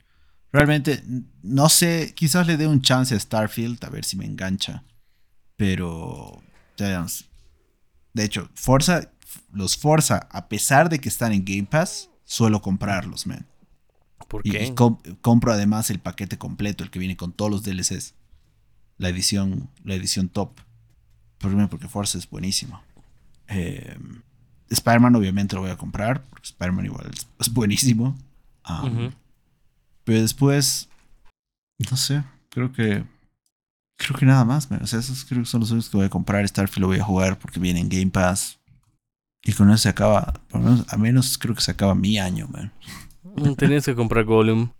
Realmente, no sé, quizás le dé un chance a Starfield a ver si me engancha. Pero, ya digamos, de hecho, Forza, los Forza, a pesar de que están en Game Pass, suelo comprarlos, man. ¿Por Y, qué? y com- compro además el paquete completo, el que viene con todos los DLCs. La edición, la edición top. Primero porque Forza es buenísimo. Eh, Spider-Man obviamente lo voy a comprar, porque Spider-Man igual es, es buenísimo. Um, Ujú. Pero después, no sé, creo que... Creo que nada más, man. O sea, esos creo que son los únicos que voy a comprar. Starfield lo voy a jugar porque viene en Game Pass. Y con eso se acaba, por lo menos, a menos creo que se acaba mi año, man. Tenías que comprar Gollum.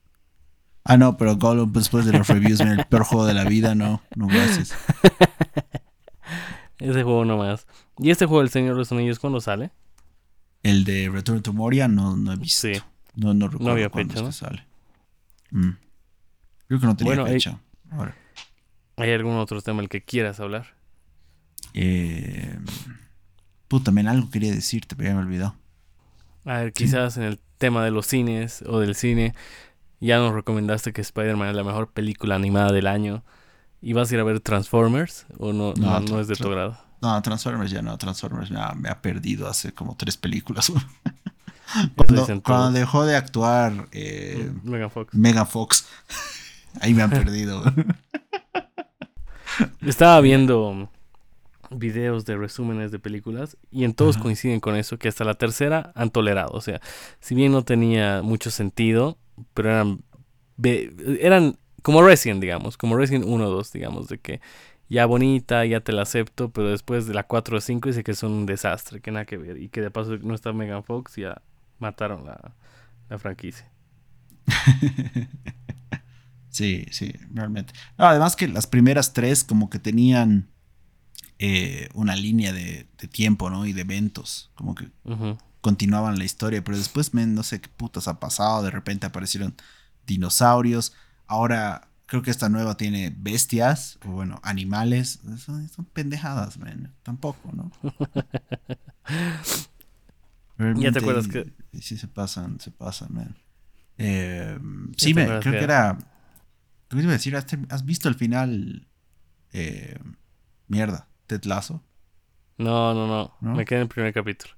Ah, no, pero Gollum después de los reviews, el peor juego de la vida, no, no gracias. Ese juego nomás. ¿Y este juego del Señor de los Anillos cuándo sale? El de Return to Moria no, no he visto. Sí. No, no recuerdo había cuándo fecha, es que sale. Mm. Creo que no tenía Bueno, fecha. Ahora, ¿Hay algún otro tema del que quieras hablar? eh, puta, men, algo quería decirte, pero ya me olvidó. A ver, quizás en el tema de los cines o del cine, ya nos recomendaste que Spider-Man es la mejor película animada del año. ¿Y vas a ir a ver Transformers? ¿O no, no, No, no es de tu agrado? No, Transformers ya no. Transformers me ha, me ha perdido hace como tres películas. Cuando, dejó de actuar eh, Megan Fox. Megan Fox, ahí me han perdido. Estaba viendo videos de resúmenes de películas y en todos coinciden con eso, que hasta la tercera han tolerado. O sea, si bien no tenía mucho sentido, pero eran, eran como Resident, digamos, como Resident 1 o 2, digamos, de que ya bonita, ya te la acepto, pero después de la 4 o 5 dice que son un desastre, que nada que ver, y que de paso no está Megan Fox, ya mataron la, la franquicia. Sí, sí, realmente. No, además que las primeras tres como que tenían eh, una línea de, de tiempo, ¿no? Y de eventos, como que continuaban la historia, pero después, men, no sé qué putas ha pasado, de repente aparecieron dinosaurios, ahora creo que esta nueva tiene bestias, o bueno, animales, son, son pendejadas, men, tampoco, ¿no? Ya te acuerdas que- Sí, se pasan, se pasan, man. Eh, sí, acuerdas creo que- que era... ¿Qué te iba a decir? ¿Has, visto el final? Eh, mierda, Ted Lasso. No, no, no, ¿No? me quedé en el primer capítulo.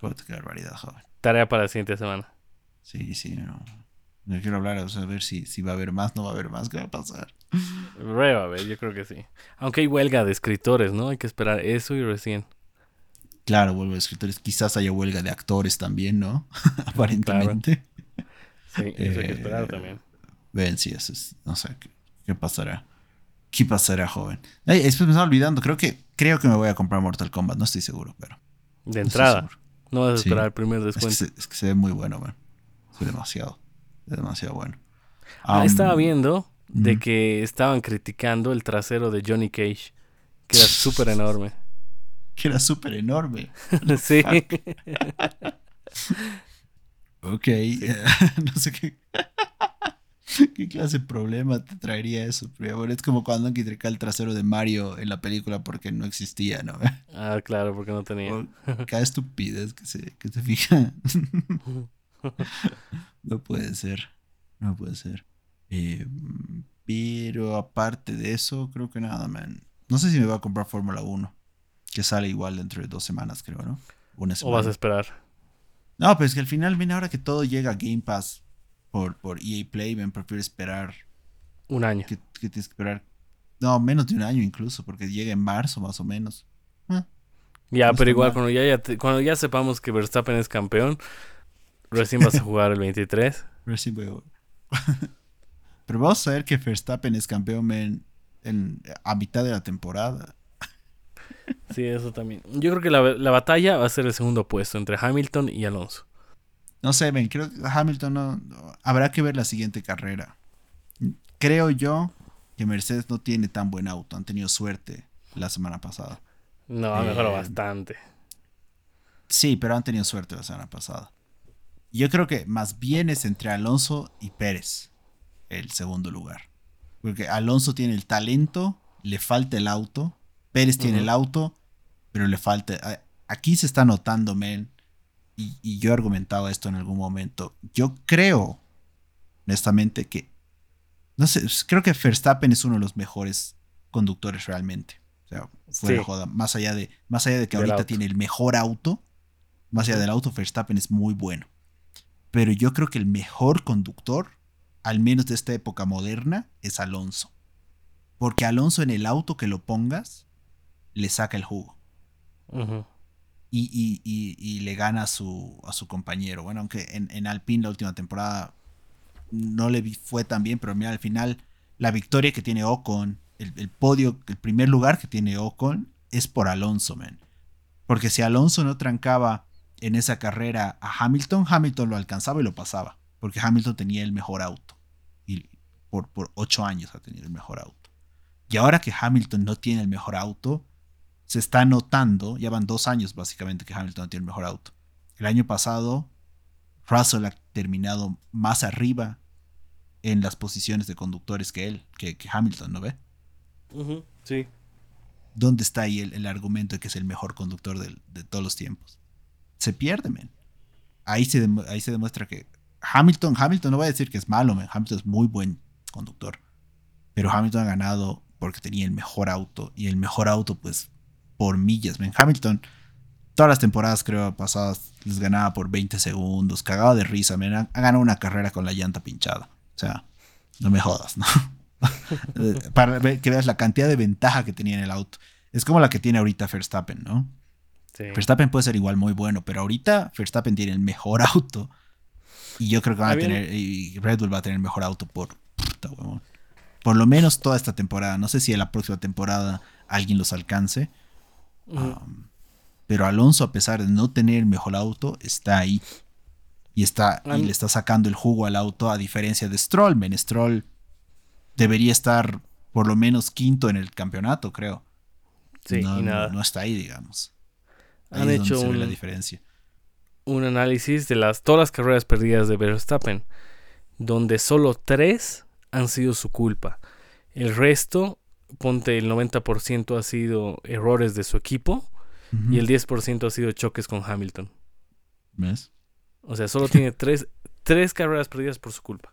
Puta, qué barbaridad, joven. Tarea para la siguiente semana. Sí, sí, no. No quiero hablar, o sea, a ver si, si va a haber más, no va a haber más, ¿qué va a pasar? Re va a ver, yo creo que sí. Aunque hay huelga de escritores, ¿no? Hay que esperar eso y recién. Claro, vuelvo a escritores, quizás haya huelga de actores también, ¿no? Aparentemente. Sí, eso hay que Eh, esperar también. Ven, sí, eso es, no sé, ¿qué, qué pasará? ¿Qué pasará, joven? Ay, después me estaba olvidando, creo que, creo que me voy a comprar Mortal Kombat, no estoy seguro, pero... De no entrada. No vas a Sí. esperar el primer Es que, descuento. se, es que se ve muy bueno, man. Ve demasiado. Ve demasiado bueno. Ah, estaba viendo de que estaban criticando el trasero de Johnny Cage. Que era súper enorme. Que era súper enorme. sí. Ok, no sé qué. ¿Qué clase de problema te traería eso? Bueno, es como cuando han quitado el trasero de Mario en la película porque no existía, ¿no? Ah, claro, porque no tenía. O Cada estupidez que se, que se fija. no puede ser. No puede ser. Eh, pero aparte de eso, creo que nada, man. No sé si me voy a comprar Fórmula 1. Que sale igual dentro de dos semanas, creo, ¿no? Una o semana. vas a esperar. No, pero es que al final, ven, ahora que todo llega a Game Pass por, por EA Play, me prefiero esperar. Un año. Que, que tienes que esperar. No, menos de un año incluso, porque llega en marzo más o menos. Ah, Ya, pero igual mal. cuando ya, ya te- cuando ya sepamos que Verstappen es campeón, recién vas a jugar el 23. recién voy a- pero vamos a ver que Verstappen es campeón men, en, a mitad de la temporada. Sí, eso también. Yo creo que la, la batalla va a ser el segundo puesto entre Hamilton y Alonso. No sé, ven, creo que Hamilton no, Habrá que ver la siguiente carrera. Creo yo que Mercedes no tiene tan buen auto. Han tenido suerte la semana pasada. No, ha mejorado eh, bastante. Sí, pero han tenido suerte la semana pasada. Yo creo que más bien es entre Alonso y Pérez el segundo lugar. Porque Alonso tiene el talento, le falta el auto. Pérez tiene el auto, pero le falta. Aquí se está notando, men. Y, y, yo he argumentado esto en algún momento. Yo creo, honestamente, que. No sé, creo que Verstappen es uno de los mejores conductores realmente. O sea, fuera joda. Más allá de, más allá de que ahorita tiene el mejor auto, más allá del auto, Verstappen es muy bueno. Pero yo creo que el mejor conductor, al menos de esta época moderna, es Alonso. Porque Alonso en el auto que lo pongas, le saca el jugo. Y, le gana a su, a su compañero. Bueno, aunque en, en Alpine la última temporada no le fue tan bien, pero mira, al final la victoria que tiene Ocon el, podio, el primer lugar que tiene Ocon es por Alonso, man. Porque si Alonso no trancaba en esa carrera a Hamilton, Hamilton lo alcanzaba y lo pasaba. Porque Hamilton tenía el mejor auto. Y por, por ocho años ha tenido el mejor auto. Y ahora que Hamilton no tiene el mejor auto, se está notando, ya van dos años básicamente que Hamilton tiene el mejor auto. El año pasado, Russell ha terminado más arriba en las posiciones de conductores que él, que, que Hamilton, ¿no ve? sí. ¿Dónde está ahí el, argumento de que es el mejor conductor de, todos los tiempos? Se pierde, men. Ahí se, ahí se demuestra que Hamilton, Hamilton no va a decir que es malo, men. Hamilton es muy buen conductor. Pero Hamilton ha ganado porque tenía el mejor auto. Y el mejor auto, pues, por millas. Hamilton, todas las temporadas, creo, pasadas, les ganaba por 20 segundos. Cagado de risa, men. Ha, ganado una carrera con la llanta pinchada. O sea, no me jodas, ¿no? para que veas la cantidad de ventaja que tenía en el auto. Es como la que tiene ahorita Verstappen, ¿no? Verstappen puede ser igual muy bueno, pero ahorita Verstappen tiene el mejor auto. Y yo creo que van a tener. Y Red Bull va a tener el mejor auto por. por lo menos toda esta temporada. No sé si en la próxima temporada alguien los alcance. Um, pero Alonso, a pesar de no tener el mejor auto, está ahí. Y, está, y le está sacando el jugo al auto, a diferencia de Stroll. Men, Stroll debería estar por lo menos quinto en el campeonato, creo. Sí, no, no, está ahí, digamos. Han hecho un, la diferencia. un análisis de las, todas las carreras perdidas de Verstappen, donde solo tres han sido su culpa. El resto, ponte el 90% ha sido errores de su equipo y el 10% ha sido choques con Hamilton. ¿Ves? O sea, solo tiene tres, tres carreras perdidas por su culpa.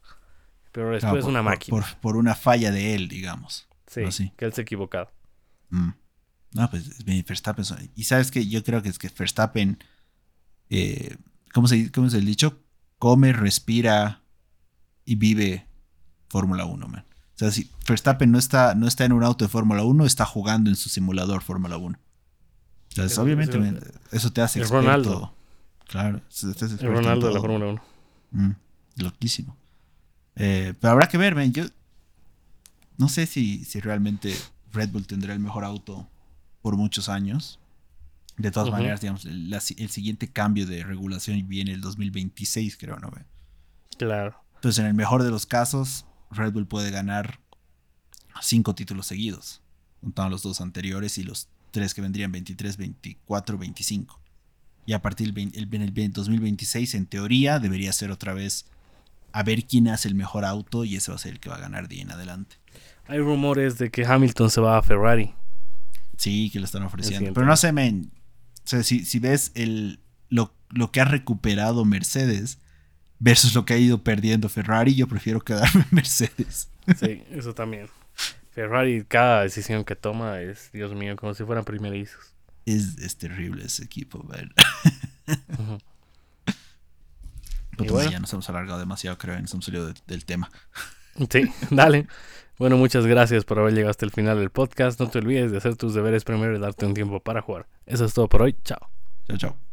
Pero después es una máquina. Por, una falla de él, digamos. Sí, que él se ha equivocado. Mm. No, pues Verstappen. Y sabes que yo creo que es que Verstappen, eh, ¿cómo, se, ¿cómo se el dicho? Come, respira y vive Fórmula 1, man. O sea, si Verstappen no está, no está en un auto de Fórmula 1, está jugando en su simulador Fórmula 1. Entonces, obviamente, eso, te hace el Ronaldo. Claro. el Ronaldo de la Fórmula 1. Mm, loquísimo. Eh, pero habrá que ver, man. Yo no sé si, si realmente Red Bull tendrá el mejor auto por muchos años. De todas maneras, digamos, el, siguiente cambio de regulación viene el 2026, creo, ¿no? Claro. Entonces, en el mejor de los casos, Red Bull puede ganar cinco títulos seguidos, contando los dos anteriores y los tres que vendrían 23, 24, 25. Y a partir del el 2026, en teoría, debería ser otra vez a ver quién hace el mejor auto y ese va a ser el que va a ganar de en adelante. Hay rumores de que Hamilton se va a Ferrari. Sí, que lo están ofreciendo. Pero no sé, men. O sea, si, ves el, lo, que ha recuperado Mercedes versus lo que ha ido perdiendo Ferrari, yo prefiero quedarme en Mercedes. Sí, eso también. Ferrari, cada decisión que toma es, Dios mío, como si fueran primerizos. Es, es terrible ese equipo, ver. ya nos hemos alargado demasiado, creo, nos hemos salido del tema. Sí, dale. Bueno, muchas gracias por haber llegado hasta el final del podcast. No te olvides de hacer tus deberes primero y darte un tiempo para jugar. Eso es todo por hoy. Chao. Chao, chao.